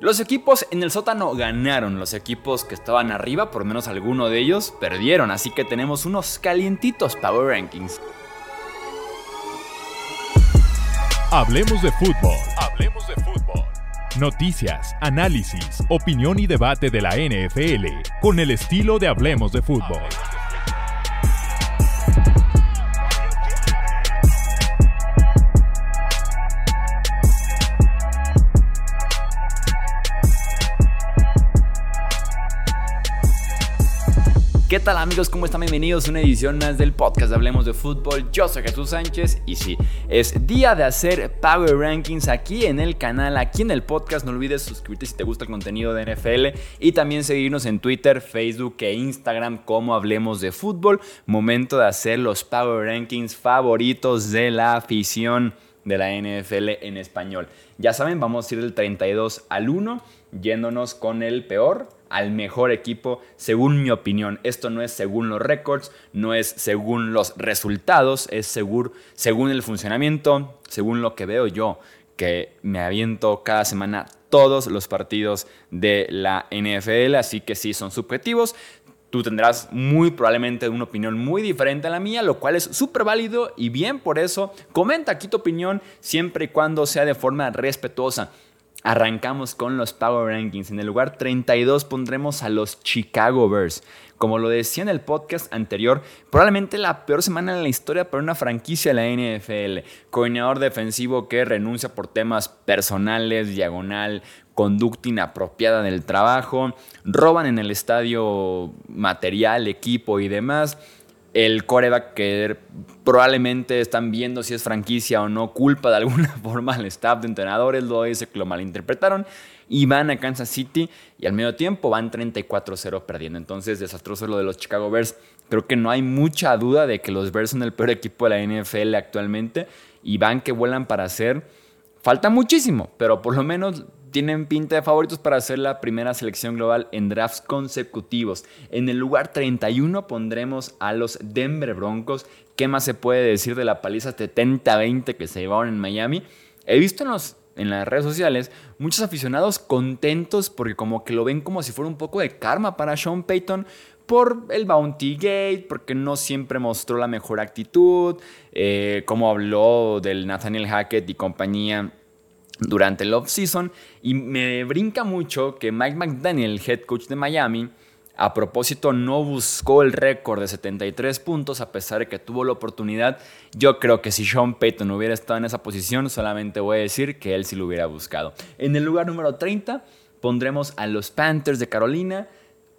Los equipos en el sótano ganaron, los equipos que estaban arriba, por menos alguno de ellos, perdieron, así que tenemos unos calientitos Power Rankings. Hablemos de fútbol. Hablemos de fútbol. Noticias, análisis, opinión y debate de la NFL con el estilo de Hablemos de fútbol. ¿Qué tal amigos? ¿Cómo están? Bienvenidos a una edición más del podcast Hablemos de Fútbol. Yo soy Jesús Sánchez y sí, es día de hacer Power Rankings aquí en el canal, aquí en el podcast. No olvides suscribirte si te gusta el contenido de NFL y también seguirnos en Twitter, Facebook e Instagram como Hablemos de Fútbol. Momento de hacer los Power Rankings favoritos de la afición de la NFL en español. Ya saben, vamos a ir del 32 al 1, yéndonos con el peor al mejor equipo, según mi opinión. Esto no es según los récords, no es según los resultados, es según, el funcionamiento, según lo que veo yo, que me aviento cada semana todos los partidos de la NFL, así que sí, son subjetivos. Tú tendrás muy probablemente una opinión muy diferente a la mía, lo cual es súper válido y bien por eso. Comenta aquí tu opinión siempre y cuando sea de forma respetuosa. Arrancamos con los Power Rankings. En el lugar 32 pondremos a los Chicago Bears. Como lo decía en el podcast anterior, probablemente la peor semana en la historia para una franquicia de la NFL. Coordinador defensivo que renuncia por temas personales, diagonal, conducta inapropiada en el trabajo, roban en el estadio material, equipo y demás el coreback que probablemente están viendo si es franquicia o no, culpa de alguna forma al staff de entrenadores, lo dice que lo malinterpretaron, y van a Kansas City y al medio tiempo van 34-0 perdiendo. Entonces, desastroso lo de los Chicago Bears. Creo que no hay mucha duda de que los Bears son el peor equipo de la NFL actualmente y van que vuelan para hacer. Falta muchísimo, pero por lo menos tienen pinta de favoritos para hacer la primera selección global en drafts consecutivos. En el lugar 31 pondremos a los Denver Broncos. ¿Qué más se puede decir de la paliza 70-20 que se llevaron en Miami? He visto en, las redes sociales muchos aficionados contentos porque como que lo ven como si fuera un poco de karma para Sean Payton por el Bounty Gate, porque no siempre mostró la mejor actitud, eh, como habló del Nathaniel Hackett y compañía durante el off-season y me brinca mucho que Mike McDaniel, el head coach de Miami, a propósito no buscó el récord de 73 puntos a pesar de que tuvo la oportunidad. Yo creo que si Sean Payton hubiera estado en esa posición, solamente voy a decir que él sí lo hubiera buscado. En el lugar número 30 pondremos a los Panthers de Carolina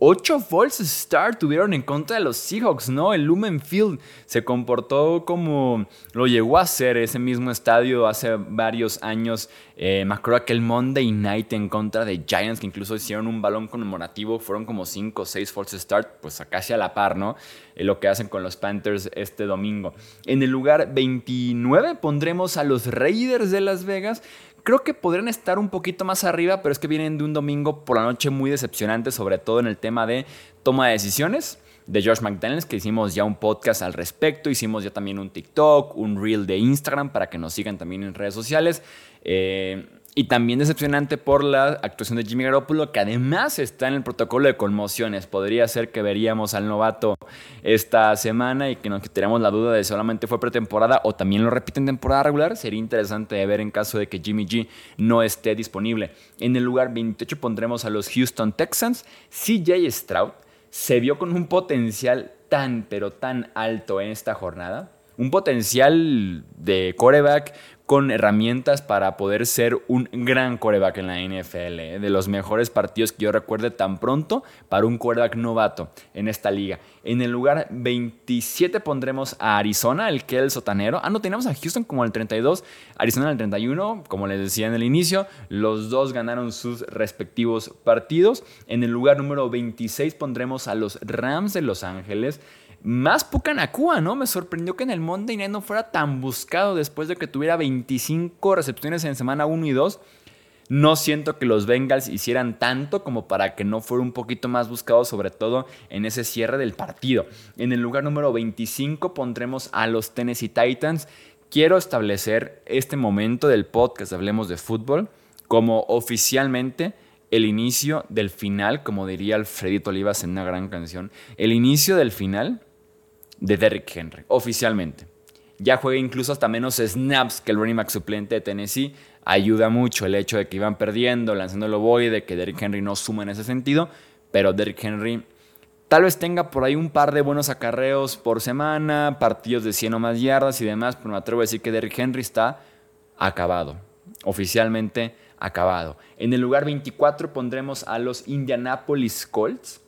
8 false start tuvieron en contra de los Seahawks, ¿no? El Lumen Field se comportó como lo llegó a hacer ese mismo estadio hace varios años. Eh, me acuerdo aquel Monday Night en contra de Giants, que incluso hicieron un balón conmemorativo, fueron como 5 o 6 false start, pues casi a la par, ¿no? Eh, lo que hacen con los Panthers este domingo. En el lugar 29 pondremos a los Raiders de Las Vegas Creo que podrían estar un poquito más arriba, pero es que vienen de un domingo por la noche muy decepcionante, sobre todo en el tema de toma de decisiones de George McDaniels, que hicimos ya un podcast al respecto, hicimos ya también un TikTok, un reel de Instagram para que nos sigan también en redes sociales. Eh, y también decepcionante por la actuación de Jimmy Garoppolo, que además está en el protocolo de conmociones. Podría ser que veríamos al novato esta semana y que nos quitaríamos la duda de si solamente fue pretemporada o también lo repite en temporada regular. Sería interesante de ver en caso de que Jimmy G no esté disponible. En el lugar 28 pondremos a los Houston Texans. CJ Stroud se vio con un potencial tan, pero tan alto en esta jornada. Un potencial de coreback con herramientas para poder ser un gran coreback en la NFL. ¿eh? De los mejores partidos que yo recuerde tan pronto para un coreback novato en esta liga. En el lugar 27 pondremos a Arizona, el que es el sotanero. Ah, no, tenemos a Houston como el 32, Arizona en el 31, como les decía en el inicio. Los dos ganaron sus respectivos partidos. En el lugar número 26 pondremos a los Rams de Los Ángeles más Pucanacua, ¿no? Me sorprendió que en el Monday no fuera tan buscado después de que tuviera 25 recepciones en semana 1 y 2. No siento que los Bengals hicieran tanto como para que no fuera un poquito más buscado, sobre todo en ese cierre del partido. En el lugar número 25 pondremos a los Tennessee Titans. Quiero establecer este momento del podcast, hablemos de fútbol, como oficialmente el inicio del final, como diría Alfredito Olivas en una gran canción, el inicio del final de Derrick Henry, oficialmente. Ya juega incluso hasta menos snaps que el running back suplente de Tennessee. Ayuda mucho el hecho de que iban perdiendo, lanzando el de que Derrick Henry no suma en ese sentido, pero Derrick Henry tal vez tenga por ahí un par de buenos acarreos por semana, partidos de 100 o más yardas y demás, pero me atrevo a decir que Derrick Henry está acabado, oficialmente acabado. En el lugar 24 pondremos a los Indianapolis Colts.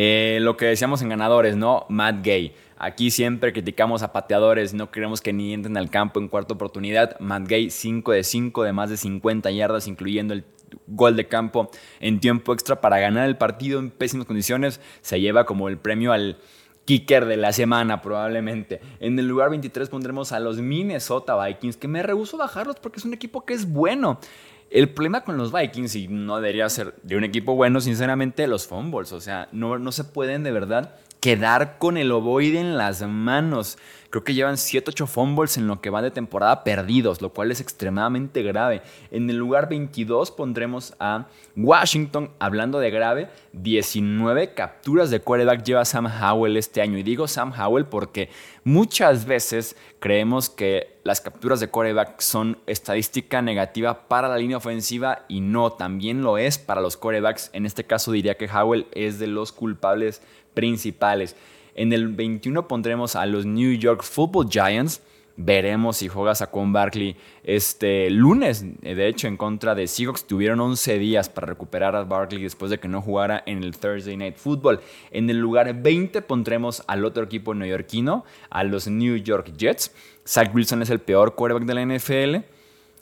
Eh, lo que decíamos en ganadores, ¿no? Matt Gay. Aquí siempre criticamos a pateadores, no queremos que ni entren al campo en cuarta oportunidad. Matt Gay 5 de 5 de más de 50 yardas, incluyendo el gol de campo en tiempo extra para ganar el partido en pésimas condiciones. Se lleva como el premio al kicker de la semana probablemente. En el lugar 23 pondremos a los Minnesota Vikings, que me rehuso bajarlos porque es un equipo que es bueno. El problema con los Vikings, y no debería ser de un equipo bueno, sinceramente, los fumbles. O sea, no, no se pueden de verdad quedar con el ovoide en las manos. Creo que llevan 7-8 fumbles en lo que va de temporada perdidos, lo cual es extremadamente grave. En el lugar 22 pondremos a Washington, hablando de grave, 19 capturas de quarterback lleva Sam Howell este año. Y digo Sam Howell porque muchas veces creemos que las capturas de quarterback son estadística negativa para la línea ofensiva y no, también lo es para los quarterbacks. En este caso diría que Howell es de los culpables principales. En el 21 pondremos a los New York Football Giants. Veremos si juega Saquon Barkley este lunes. De hecho, en contra de Seahawks tuvieron 11 días para recuperar a Barkley después de que no jugara en el Thursday Night Football. En el lugar 20 pondremos al otro equipo neoyorquino, a los New York Jets. Zach Wilson es el peor quarterback de la NFL.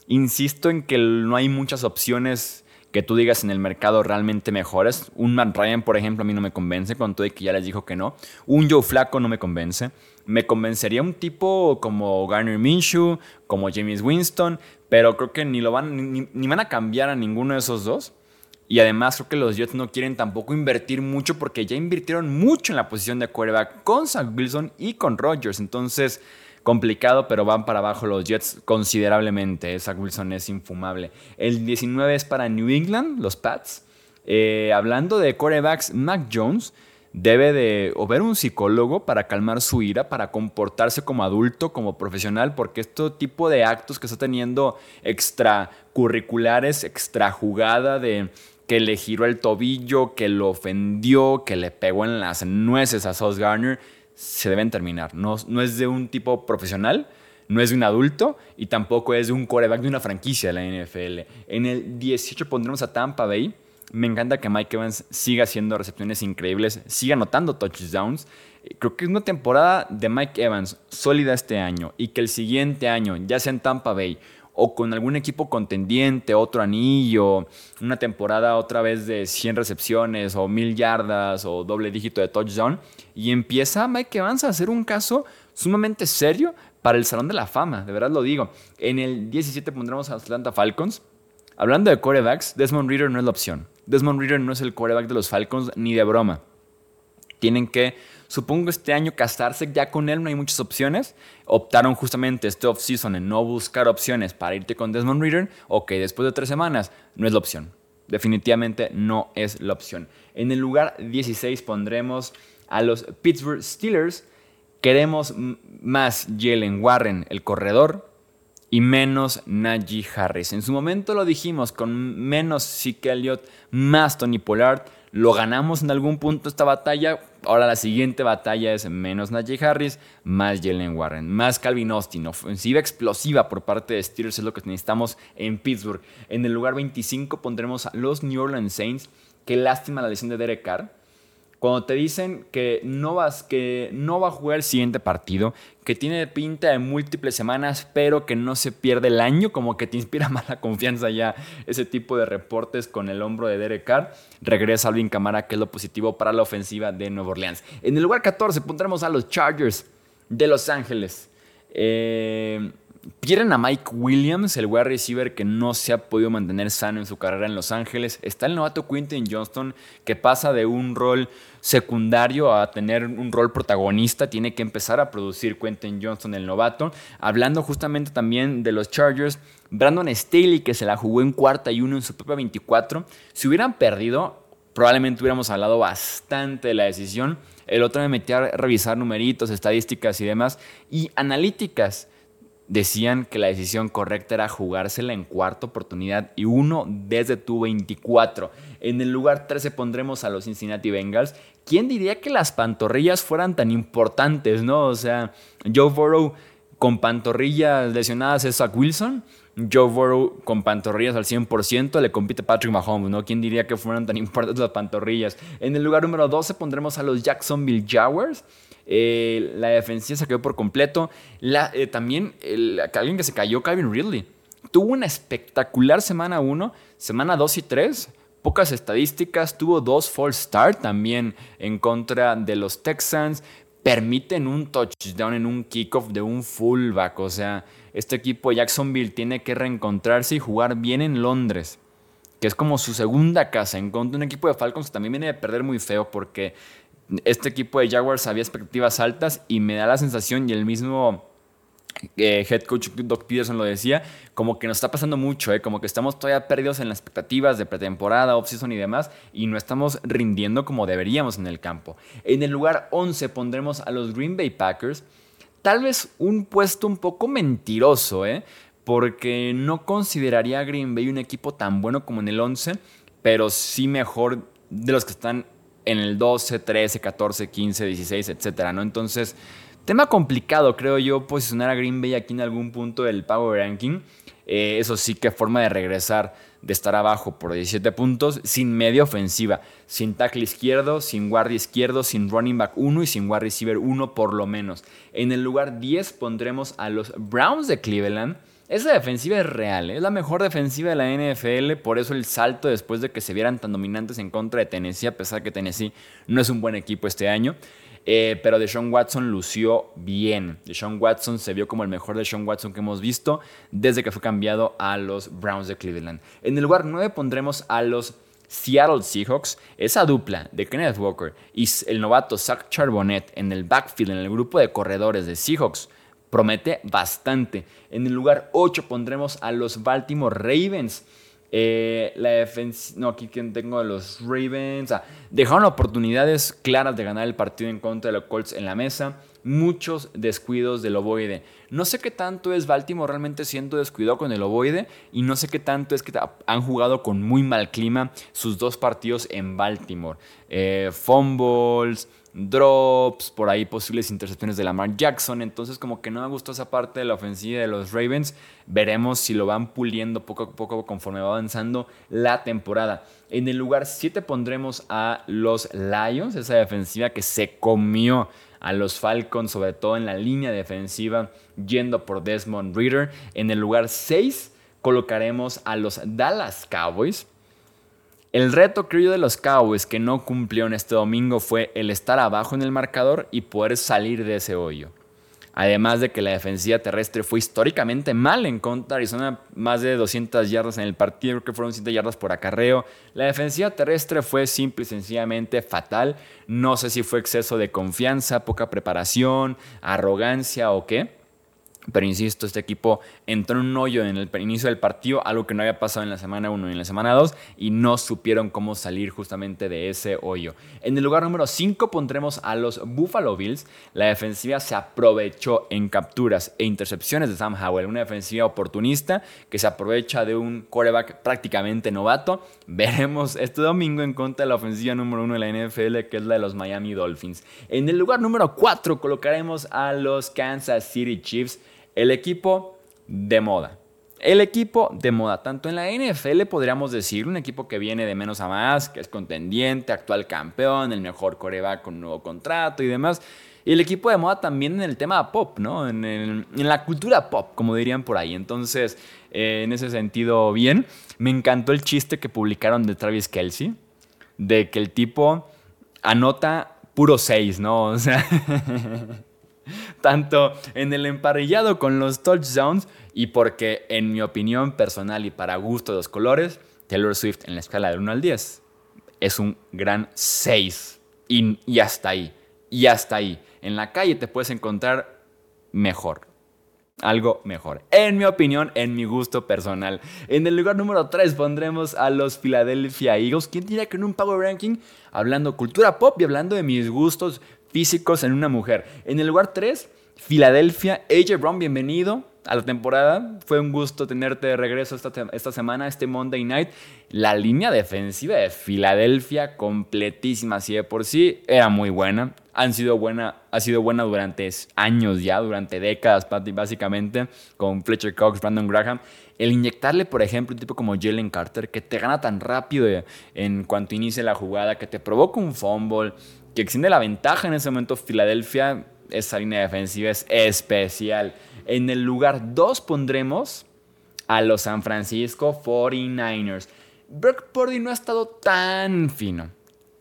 Insisto en que no hay muchas opciones que tú digas en el mercado realmente mejores. Un Matt Ryan, por ejemplo, a mí no me convence, con todo y que ya les dijo que no. Un Joe Flaco no me convence. Me convencería un tipo como Garner Minshew, como James Winston, pero creo que ni, lo van, ni, van a cambiar a ninguno de esos dos. Y además creo que los Jets no quieren tampoco invertir mucho porque ya invirtieron mucho en la posición de quarterback con Zach Wilson y con Rodgers. Entonces complicado, pero van para abajo los Jets considerablemente. Zach Wilson es infumable. El 19 es para New England, los Pats. Eh, hablando de corebacks, Mac Jones debe de o ver un psicólogo para calmar su ira, para comportarse como adulto, como profesional, porque este tipo de actos que está teniendo extracurriculares, extra jugada de que le giró el tobillo, que lo ofendió, que le pegó en las nueces a Sauce Garner, se deben terminar. No, no es de un tipo profesional, no es de un adulto y tampoco es de un coreback de una franquicia de la NFL. En el 18 pondremos a Tampa Bay. Me encanta que Mike Evans siga haciendo recepciones increíbles, siga anotando touchdowns. Creo que es una temporada de Mike Evans sólida este año y que el siguiente año, ya sea en Tampa Bay o con algún equipo contendiente, otro anillo, una temporada otra vez de 100 recepciones o 1000 yardas o doble dígito de touchdown, y empieza Mike Evans a hacer un caso sumamente serio para el Salón de la Fama, de verdad lo digo. En el 17 pondremos a Atlanta Falcons. Hablando de corebacks, Desmond Reader no es la opción. Desmond Reader no es el coreback de los Falcons ni de broma. Tienen que Supongo este año casarse ya con él, no hay muchas opciones. Optaron justamente este off-season en no buscar opciones para irte con Desmond Reader. Ok, después de tres semanas, no es la opción. Definitivamente no es la opción. En el lugar 16 pondremos a los Pittsburgh Steelers. Queremos más Jalen Warren, el corredor, y menos Najee Harris. En su momento lo dijimos, con menos Zeke Elliott, más Tony Pollard. Lo ganamos en algún punto esta batalla. Ahora la siguiente batalla es menos Najee Harris, más Jalen Warren, más Calvin Austin. Ofensiva explosiva por parte de Steelers es lo que necesitamos en Pittsburgh. En el lugar 25 pondremos a los New Orleans Saints. Qué lástima la lesión de Derek Carr. Cuando te dicen que no, vas, que no va a jugar el siguiente partido, que tiene pinta de múltiples semanas, pero que no se pierde el año, como que te inspira más la confianza ya ese tipo de reportes con el hombro de Derek Carr. Regresa Alvin Camara, que es lo positivo para la ofensiva de Nueva Orleans. En el lugar 14 pondremos a los Chargers de Los Ángeles. Eh, Pierden a Mike Williams, el wide receiver que no se ha podido mantener sano en su carrera en Los Ángeles. Está el novato Quinton Johnston que pasa de un rol secundario a tener un rol protagonista. Tiene que empezar a producir Quentin Johnston, el novato. Hablando justamente también de los Chargers, Brandon Staley que se la jugó en cuarta y uno en su propia 24. Si hubieran perdido, probablemente hubiéramos hablado bastante de la decisión. El otro me metí a revisar numeritos, estadísticas y demás. Y analíticas decían que la decisión correcta era jugársela en cuarta oportunidad y uno desde tu 24. En el lugar 13 pondremos a los Cincinnati Bengals. ¿Quién diría que las pantorrillas fueran tan importantes, no? O sea, Joe Burrow con pantorrillas lesionadas es Zach Wilson. Joe Burrow con pantorrillas al 100% le compite Patrick Mahomes, ¿no? ¿Quién diría que fueran tan importantes las pantorrillas? En el lugar número 12 pondremos a los Jacksonville Jaguars. Eh, la defensiva se quedó por completo. Eh, también alguien que se cayó, Calvin Ridley. Tuvo una espectacular semana 1, semana 2 y 3. Pocas estadísticas, tuvo dos false start también en contra de los Texans. Permiten un touchdown en un kickoff de un fullback. O sea, este equipo Jacksonville tiene que reencontrarse y jugar bien en Londres que es como su segunda casa en contra de un equipo de Falcons que también viene de perder muy feo porque este equipo de Jaguars había expectativas altas y me da la sensación, y el mismo eh, head coach Doc Peterson lo decía, como que nos está pasando mucho, eh, como que estamos todavía perdidos en las expectativas de pretemporada, offseason y demás, y no estamos rindiendo como deberíamos en el campo. En el lugar 11 pondremos a los Green Bay Packers, tal vez un puesto un poco mentiroso, eh, porque no consideraría a Green Bay un equipo tan bueno como en el 11, pero sí mejor de los que están en el 12, 13, 14, 15, 16, etcétera, ¿no? Entonces, tema complicado, creo yo, posicionar a Green Bay aquí en algún punto del Power Ranking. Eh, eso sí que forma de regresar de estar abajo por 17 puntos sin media ofensiva, sin tackle izquierdo, sin guardia izquierdo, sin running back 1 y sin wide receiver 1 por lo menos. En el lugar 10 pondremos a los Browns de Cleveland esa defensiva es real, es la mejor defensiva de la NFL, por eso el salto después de que se vieran tan dominantes en contra de Tennessee, a pesar que Tennessee no es un buen equipo este año. Eh, pero Deshaun Watson lució bien. Deshaun Watson se vio como el mejor Deshaun Watson que hemos visto desde que fue cambiado a los Browns de Cleveland. En el lugar 9 pondremos a los Seattle Seahawks. Esa dupla de Kenneth Walker y el novato Zach Charbonnet en el backfield, en el grupo de corredores de Seahawks, promete bastante. En el lugar 8 pondremos a los Baltimore Ravens. Eh, la defensa, no, aquí tengo los Ravens. Dejaron oportunidades claras de ganar el partido en contra de los Colts en la mesa. Muchos descuidos del ovoide. No sé qué tanto es Baltimore realmente siendo descuidado con el ovoide y no sé qué tanto es que han jugado con muy mal clima sus dos partidos en Baltimore. Eh, fumbles, drops, por ahí posibles intercepciones de Lamar Jackson. Entonces como que no me gustó esa parte de la ofensiva de los Ravens. Veremos si lo van puliendo poco a poco conforme va avanzando la temporada. En el lugar 7 pondremos a los Lions, esa defensiva que se comió a los Falcons, sobre todo en la línea defensiva, yendo por Desmond Reader. En el lugar 6 colocaremos a los Dallas Cowboys el reto, creo de los Cowboys que no cumplió en este domingo fue el estar abajo en el marcador y poder salir de ese hoyo. Además de que la defensiva terrestre fue históricamente mal en contra Arizona, más de 200 yardas en el partido, creo que fueron 100 yardas por acarreo. La defensiva terrestre fue simple y sencillamente fatal. No sé si fue exceso de confianza, poca preparación, arrogancia o qué. Pero insisto, este equipo entró en un hoyo en el inicio del partido, algo que no había pasado en la semana 1 y en la semana 2, y no supieron cómo salir justamente de ese hoyo. En el lugar número 5 pondremos a los Buffalo Bills. La defensiva se aprovechó en capturas e intercepciones de Sam Howell, una defensiva oportunista que se aprovecha de un quarterback prácticamente novato. Veremos este domingo en contra de la ofensiva número 1 de la NFL, que es la de los Miami Dolphins. En el lugar número 4 colocaremos a los Kansas City Chiefs el equipo de moda. El equipo de moda, tanto en la NFL podríamos decir, un equipo que viene de menos a más, que es contendiente, actual campeón, el mejor coreback con nuevo contrato y demás. Y el equipo de moda también en el tema pop, ¿no? En, la cultura pop, como dirían por ahí. Entonces, eh, en ese sentido, bien. Me encantó el chiste que publicaron de Travis Kelsey, de que el tipo anota puro 6, ¿no? O sea, tanto en el emparrillado con los touchdowns y porque, en mi opinión personal y para gusto de los colores, Taylor Swift en la escala del 1 al 10 es un gran 6. Y, hasta ahí. Y hasta ahí. En la calle te puedes encontrar mejor. Algo mejor. En mi opinión, en mi gusto personal. En el lugar número 3 pondremos a los Philadelphia Eagles. ¿Quién diría que en un Power Ranking? Hablando cultura pop y hablando de mis gustos físicos en una mujer. En el lugar 3, Philadelphia. AJ Brown, bienvenido a la temporada. Fue un gusto tenerte de regreso esta, esta semana, este Monday Night. La línea defensiva de Filadelfia completísima, así de por sí, era muy buena. Han sido buena, ha sido buena durante años ya, durante décadas básicamente, con Fletcher Cox, Brandon Graham. El inyectarle, por ejemplo, un tipo como Jalen Carter, que te gana tan rápido en cuanto inicie la jugada, que te provoca un fumble, que extiende la ventaja en ese momento Filadelfia, esa línea defensiva es especial. En el lugar 2 pondremos a los San Francisco 49ers. Brock Purdy no ha estado tan fino.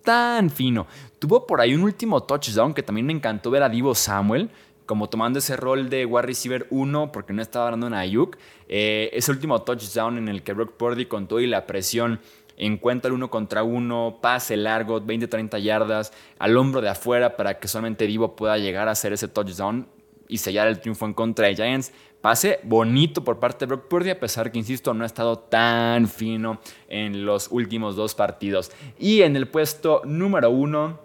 Tan fino. Tuvo por ahí un último touchdown que también me encantó ver a Divo Samuel como tomando ese rol de wide receiver 1 porque no estaba dando en Ayuk. Eh, ese último touchdown en el que Brock Purdy con todo y la presión encuentra el uno contra uno, pase largo, 20-30 yardas, al hombro de afuera para que solamente Divo pueda llegar a hacer ese touchdown y sellar el triunfo en contra de Giants. Pase bonito por parte de Brock Purdy, a pesar que, insisto, no ha estado tan fino en los últimos dos partidos. Y en el puesto número uno,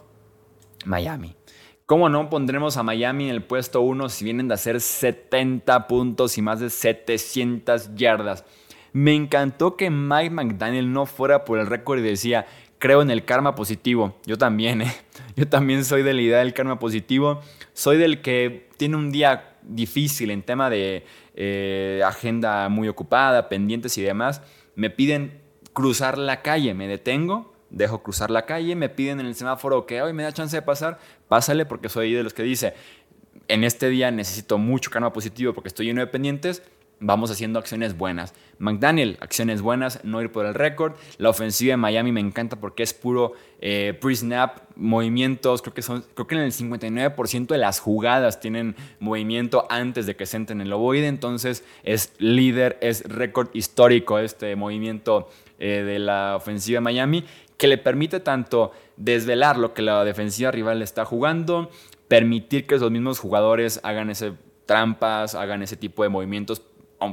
Miami. ¿Cómo no pondremos a Miami en el puesto uno si vienen de hacer 70 puntos y más de 700 yardas? Me encantó que Mike McDaniel no fuera por el récord y decía, creo en el karma positivo. Yo también, ¿eh? Yo también soy de la idea del karma positivo. Soy del que tiene un día difícil en tema de eh, agenda muy ocupada, pendientes y demás. Me piden cruzar la calle, me detengo, dejo cruzar la calle, me piden en el semáforo que hoy me da chance de pasar, pásale porque soy de los que dice, en este día necesito mucho karma positivo porque estoy lleno de pendientes, vamos haciendo acciones buenas. McDaniel, acciones buenas, no ir por el récord. La ofensiva de Miami me encanta porque es puro eh, pre-snap, movimientos. Creo que, son, creo que en el 59% de las jugadas tienen movimiento antes de que se entren en el ovoide. Entonces es líder, es récord histórico este movimiento eh, de la ofensiva de Miami que le permite tanto desvelar lo que la defensiva rival está jugando, permitir que esos mismos jugadores hagan ese trampas, hagan ese tipo de movimientos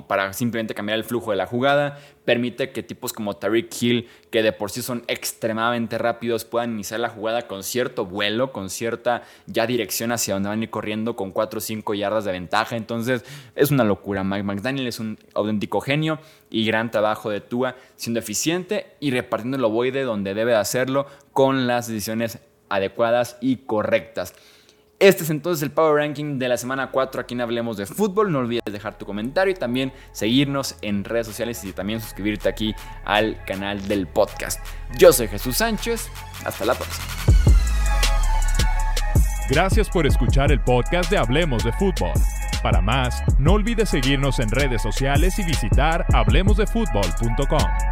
para simplemente cambiar el flujo de la jugada. Permite que tipos como Tariq Hill, que de por sí son extremadamente rápidos, puedan iniciar la jugada con cierto vuelo, con cierta ya dirección hacia donde van a ir corriendo con 4 o 5 yardas de ventaja. Entonces es una locura. Mike McDaniel es un auténtico genio y gran trabajo de Tua siendo eficiente y repartiendo el ovoide donde debe hacerlo con las decisiones adecuadas y correctas. Este es entonces el Power Ranking de la semana 4 aquí en Hablemos de Fútbol. No olvides dejar tu comentario y también seguirnos en redes sociales y también suscribirte aquí al canal del podcast. Yo soy Jesús Sánchez. Hasta la próxima. Gracias por escuchar el podcast de Hablemos de Fútbol. Para más, no olvides seguirnos en redes sociales y visitar hablemosdefutbol.com.